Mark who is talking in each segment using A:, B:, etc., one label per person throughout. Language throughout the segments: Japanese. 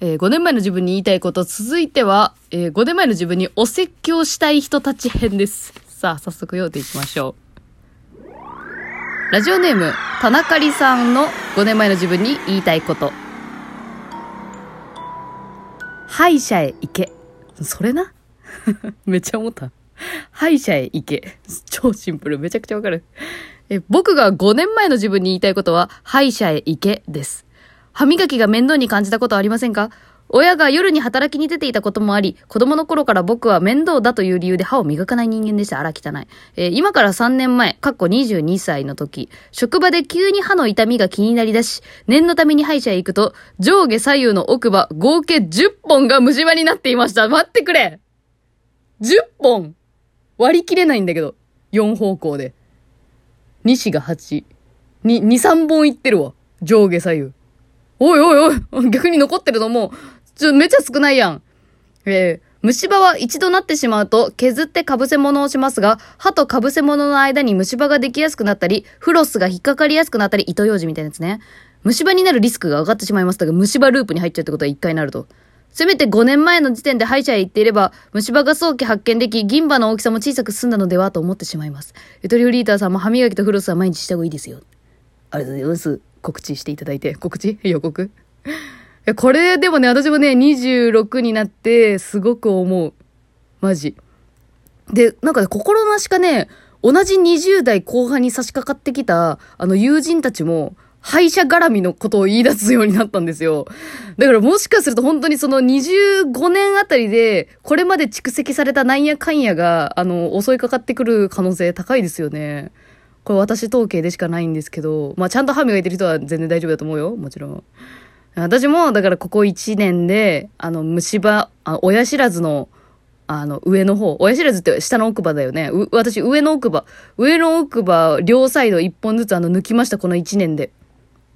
A: えー5年前の自分に言いたいこと、続いては、えー5年前の自分にお説教したい人たち編です。さあ、早速読んでいきましょう。ラジオネーム、田中里さんの5年前の自分に言いたいこと。歯医者へ行け。それな？めっちゃ思った。歯医者へ行け。超シンプル。めちゃくちゃわかる。え、僕が5年前の自分に言いたいことは、歯医者へ行けです。歯磨きが面倒に感じたことありませんか？親が夜に働きに出ていたこともあり、子供の頃から僕は面倒だという理由で歯を磨かない人間でした。あら、汚い。えー今から3年前、かっこ22歳の時、職場で急に歯の痛みが気になりだし、念のために歯医者へ行くと、上下左右の奥歯、合計10本が虫歯になっていました。待ってくれ !10 本割り切れないんだけど。4方向で。西が8。に、2、3本いってるわ。上下左右。おいおいおい逆に残ってるのもう、ちょ、めちゃ少ないやん。えー虫歯は一度なってしまうと削って被せ物をしますが、歯と被せ物の間に虫歯ができやすくなったり、フロスが引っかかりやすくなったり、糸ようじみたいなやつね。虫歯になるリスクが上がってしまいます。だが虫歯ループに入っちゃうってことは一回なると。せめて5年前の時点で歯医者へ行っていれば、虫歯が早期発見でき、銀歯の大きさも小さく済んだのではと思ってしまいます。ゆとりおリーダーさんも歯磨きとフロスは毎日した方がいいですよ。ありがとうございます。告知していただいて。告知？予告、これでもね、私もね、26になって、すごく思う。マジ。で、なんかね、心なしかね、同じ20代後半に差し掛かってきた、あの友人たちも、歯医者絡みのことを言い出すようになったんですよ。だからもしかすると本当にその25年あたりで、これまで蓄積されたなんやかんやが、あの、襲いかかってくる可能性高いですよね。これ私統計でしかないんですけど、まあちゃんと歯磨いてる人は全然大丈夫だと思うよ。もちろん。私も、だからここ1年で、あの、虫歯、あ親知らずの、あの、上の方。親知らずって下の奥歯だよね。私、上の奥歯。上の奥歯、両サイド1本ずつあの、抜きました、この1年で。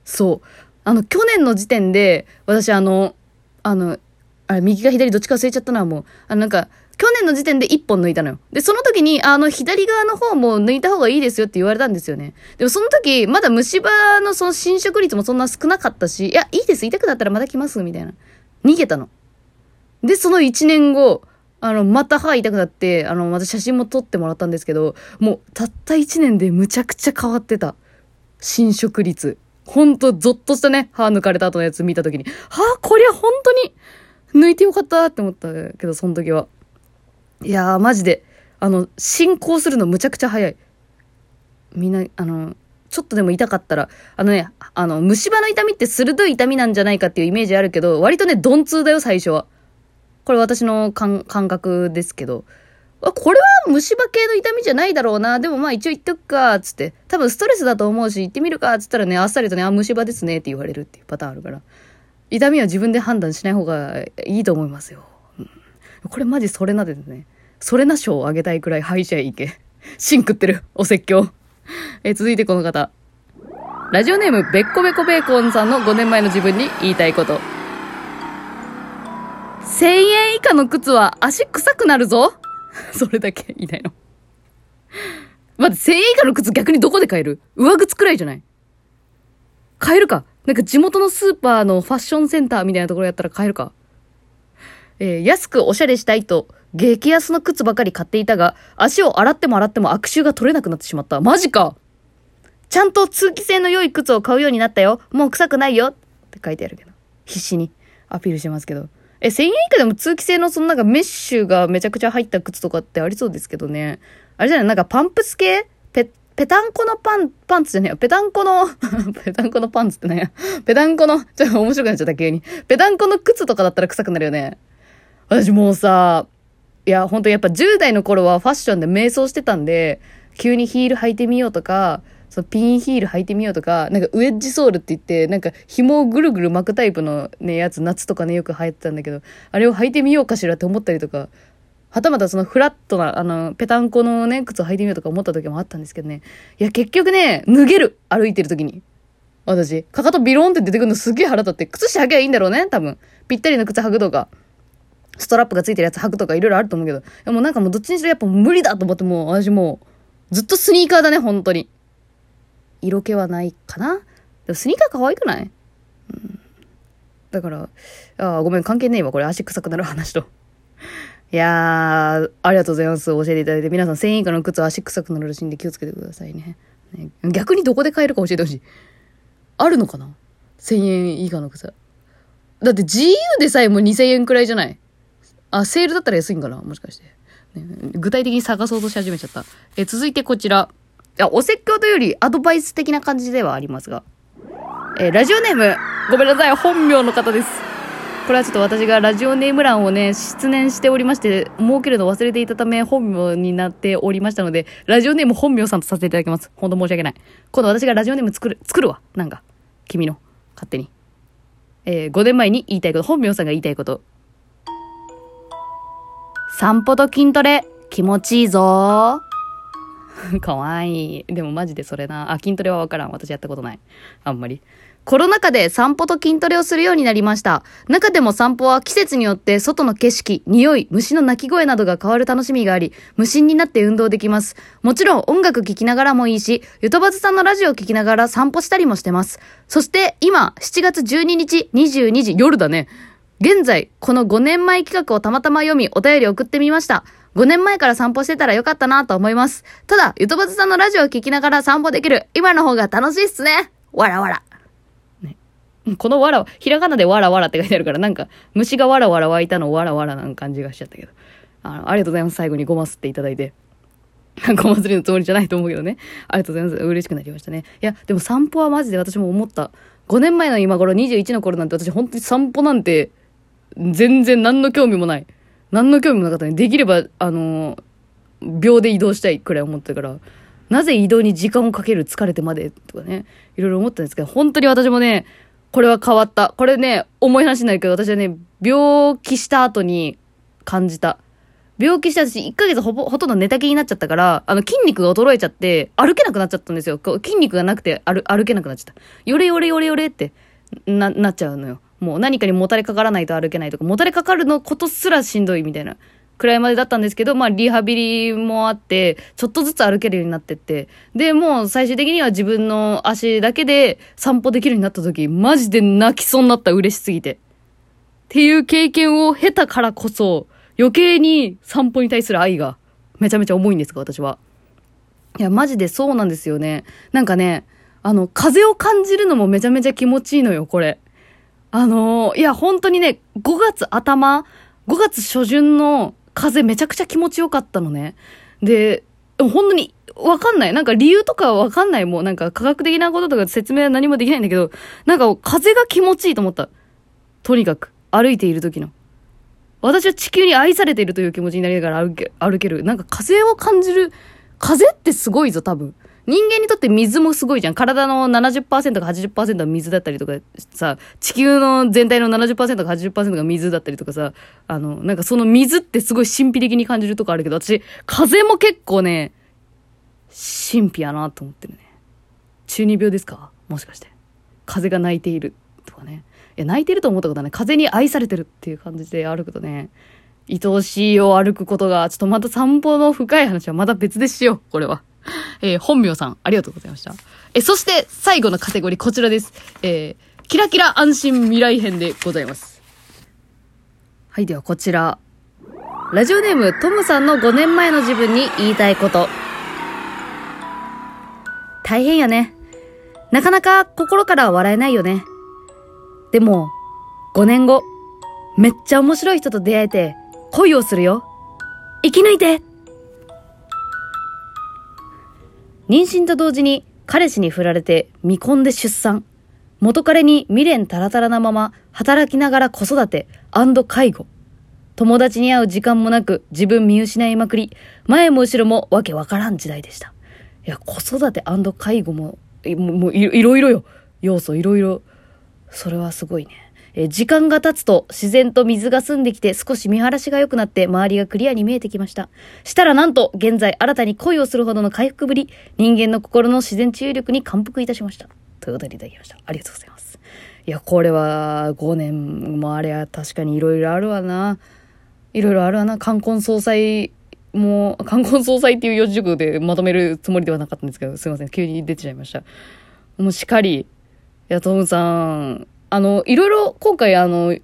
A: そう。あの、去年の時点で、私あの、あの、あれ、右か左どっちか忘れちゃったな、もう。あの、なんか、去年の時点で1本抜いたのよ。で、その時に、あの、左側の方も抜いた方がいいですよって言われたんですよね。でもその時、まだ虫歯のその侵食率もそんな少なかったし、いや、いいです、痛くなったらまた来ます、みたいな。逃げたの。で、その1年後、あの、また歯痛くなって、あの、また写真も撮ってもらったんですけど、もう、たった1年でむちゃくちゃ変わってた。侵食率。ほんと、ゾッとしたね、歯抜かれた後のやつ見た時に、はあ、こりゃ本当に、抜いてよかったって思ったけど、その時は。いやー、マジで、あの、進行するのむちゃくちゃ早い。みんな、あの、ちょっとでも痛かったら、あのね、あの、虫歯の痛みって鋭い痛みなんじゃないかっていうイメージあるけど、割とね、鈍痛だよ、最初は。これ私の感覚ですけど。あ、これは虫歯系の痛みじゃないだろうな。でもまあ一応言っとくか、つって。多分ストレスだと思うし、行ってみるか、つったらね、あっさりとね、あ、虫歯ですね、って言われるっていうパターンあるから。痛みは自分で判断しない方がいいと思いますよ。これマジそれなですね。それな賞をあげたいくらい歯医者へ行け。シン食ってる。お説教。え続いてこの方。ラジオネーム、べっこべこベーコンさんの5年前の自分に言いたいこと。1000円以下の靴は足臭くなるぞそれだけ言いたいの。待って、1000円以下の靴逆にどこで買える？上靴くらいじゃない？買えるか？なんか地元のスーパーのファッションセンターみたいなところやったら買えるか？えー安くおしゃれしたいと、激安の靴ばかり買っていたが、足を洗っても洗っても悪臭が取れなくなってしまった。マジかちゃんと通気性の良い靴を買うようになったよ。もう臭くないよ。って書いてあるけど。必死にアピールしてますけど。え、1000円以下でも通気性のそのなんかメッシュがめちゃくちゃ入った靴とかってありそうですけどね。あれじゃない？なんかパンプス系？ペ、ペタンコのパン、パンツじゃねえよ。ペタンコの、ペタンコのパンツってなんや？ペタンコの、ちょっと面白くなっちゃった急に。ペタンコの靴とかだったら臭くなるよね。私もうさ、いや、本当やっぱ10代の頃はファッションで迷走してたんで、急にヒール履いてみようとか、そのピンヒール履いてみようとか、なんかウェッジソールって言って、なんか紐をぐるぐる巻くタイプのね、やつ、夏とかね、よく履いてたんだけど、あれを履いてみようかしらって思ったりとか、はたまたそのフラットな、あの、ペタンコのね、靴を履いてみようとか思った時もあったんですけどね。いや、結局ね、脱げる歩いてる時に。私、かかとビローンって出てくるのすげえ腹立って、靴下履けばいいんだろうね、多分。ぴったりの靴履くとか。ストラップがついてるやつ履くとかいろいろあると思うけど、でもなんかもうどっちにしろやっぱ無理だと思ってもう、私もう、ずっとスニーカーだね、本当に。色気はないかなでもスニーカー可愛くない？うん。だから、あごめん、関係ねえわ。これ足臭くなる話と。いやー、ありがとうございます。教えていただいて。皆さん1000円以下の靴足臭くなるらしいんで気をつけてくださいね。ね逆にどこで買えるか教えてほしい。あるのかな ?1000 円以下の靴。だって GU でさえも2000円くらいじゃない？あ、セールだったら安いんかな？もしかして、ね。具体的に探そうとし始めちゃった。え、続いてこちら。いや、お説教というよりアドバイス的な感じではありますが。えラジオネーム、ごめんなさい、本名の方です。これはちょっと私がラジオネーム欄をね、失念しておりまして、設けるの忘れていたため、本名になっておりましたので、ラジオネーム本名さんとさせていただきます。本当申し訳ない。今度私がラジオネーム作る、作るわ。なんか、君の、勝手に。えー、5年前に言いたいこと、本名さんが言いたいこと。散歩と筋トレ、気持ちいいぞ かわいい。でもマジでそれな。あ、筋トレはわからん。私やったことない。あんまり。コロナ禍で散歩と筋トレをするようになりました。中でも散歩は季節によって外の景色、匂い、虫の鳴き声などが変わる楽しみがあり、無心になって運動できます。もちろん音楽聴きながらもいいし、ゆとばずさんのラジオを聴きながら散歩したりもしてます。そして今、7月12日22時夜だね。現在、この5年前企画をたまたま読み、お便り送ってみました。5年前から散歩してたらよかったなと思います。ただ、ゆとばずさんのラジオを聴きながら散歩できる、今の方が楽しいっすね。わらわら。このわら、ひらがなでわらわらって書いてあるから、なんか、虫がわらわら湧いたのわらわらな感じがしちゃったけど。あの、ありがとうございます。最後にごますっていただいて。ごますりのつもりじゃないと思うけどね。ありがとうございます。嬉しくなりましたね。いや、でも散歩はマジで私も思った。5年前の今頃、21の頃なんて私本当に散歩なんて、全然何の興味もない。何の興味もなかったね。できれば、あの秒で移動したいくらい思ったから、なぜ移動に時間をかける疲れてまでとかね、いろいろ思ったんですけど、本当に私もね、これは変わった。これね、重い話になるけど、私はね、病気した後に感じた。病気したし、1ヶ月ほぼ、ほとんど寝たきりになっちゃったから、あの、筋肉が衰えちゃって、歩けなくなっちゃったんですよ。筋肉がなくて歩、歩けなくなっちゃった。よれよれよれよれって、な、なっちゃうのよ。もう何かにもたれかからないと歩けないとか、もたれかかるのことすらしんどいみたいな。くらいまでだったんですけど、まあ、リハビリもあって、ちょっとずつ歩けるようになってって、で、もう最終的には自分の足だけで散歩できるようになった時、マジで泣きそうになった、嬉しすぎて。っていう経験を経たからこそ、余計に散歩に対する愛がめちゃめちゃ重いんですか、私は。いや、マジでそうなんですよね。なんかね、あの、風を感じるのもめちゃめちゃ気持ちいいのよ、これ。あのー、いや、本当にね、5月頭、5月初旬の風めちゃくちゃ気持ちよかったのね。で、本当にわかんない。なんか理由とかわかんない。もうなんか科学的なこととか説明は何もできないんだけど、なんか風が気持ちいいと思った。とにかく、歩いている時の。私は地球に愛されているという気持ちになりながら歩け、歩ける。なんか風を感じる。風ってすごいぞ、多分。人間にとって水もすごいじゃん。体の70%か80%は水だったりとかさ、地球の全体の70%か80%が水だったりとかさ、あの、なんかその水ってすごい神秘的に感じるとこあるけど、私、風も結構ね、神秘やなと思ってるね。中二病ですか？もしかして。風が泣いているとかね。いや、泣いてると思ったことはね、風に愛されてるっていう感じで歩くとね、愛おしいを歩くことが、ちょっとまた散歩の深い話はまた別でしよう、これは。えー、本名さん、ありがとうございました。え、そして、最後のカテゴリー、こちらです。えー、キラキラ安心未来編でございます。はい、ではこちら。ラジオネーム、トムさんの5年前の自分に言いたいこと。大変やね。なかなか心から笑えないよね。でも、5年後、めっちゃ面白い人と出会えて、恋をするよ。生き抜いて妊娠と同時に彼氏に振られて未婚で出産。元彼に未練たらたらなまま働きながら子育て介護。友達に会う時間もなく自分見失いまくり、前も後ろもわけわからん時代でした。いや、子育て介護も、もういろいろよ。要素いろいろ。それはすごいね。え時間が経つと自然と水が澄んできて少し見晴らしが良くなって周りがクリアに見えてきました。したらなんと現在新たに恋をするほどの回復ぶり、人間の心の自然治癒力に感服いたしました。ということでいただきました。ありがとうございます。いや、これは5年もあれは確かにいろいろあるわな。いろいろあるわな。冠婚葬祭もう、冠婚葬祭っていう四字熟語でまとめるつもりではなかったんですけど、すいません。急に出てしまいました。もうしっかり、いや、トムさん、あの、いろいろ今回あの、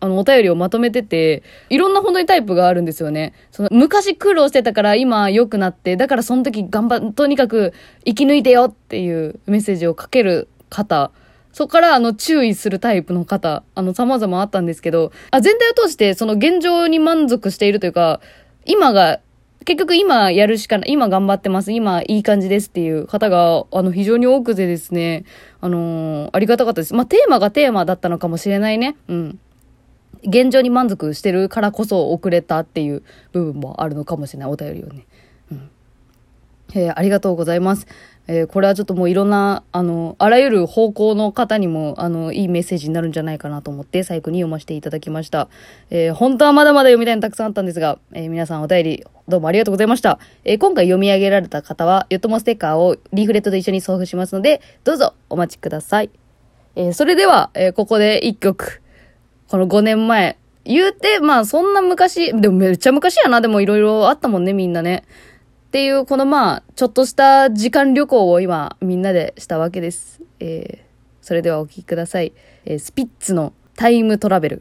A: あの、お便りをまとめてて、いろんな本当にタイプがあるんですよね。その、昔苦労してたから今良くなって、だからその時頑張、とにかく生き抜いてよっていうメッセージをかける方。そこから、あの、注意するタイプの方、あの、様々あったんですけど、あ、全体を通して、その現状に満足しているというか、今が、結局今やるしかない、今頑張ってます、今いい感じですっていう方が、あの、非常に多くてですね、あのー、ありがたかったです。まあ、テーマがテーマだったのかもしれないね。うん。現状に満足してるからこそ遅れたっていう部分もあるのかもしれない、お便りをね。うん。えー、ありがとうございます。えー、これはちょっともういろんな、あの、あらゆる方向の方にも、あの、いいメッセージになるんじゃないかなと思って最後に読ませていただきました。えー、本当はまだまだ読みたいのたくさんあったんですが、えー、皆さんお便りどうもありがとうございました。え、今回読み上げられた方は、よっともステッカーをリーフレットと一緒に送付しますので、どうぞお待ちください。え、それでは、え、ここで一曲、この5年前、言うて、まあそんな昔、でもめっちゃ昔やな、でもいろいろあったもんね、みんなね。っていう、このまあ、ちょっとした時間旅行を今、みんなでしたわけです。えー、それではお聴きください。えー、スピッツのタイムトラベル。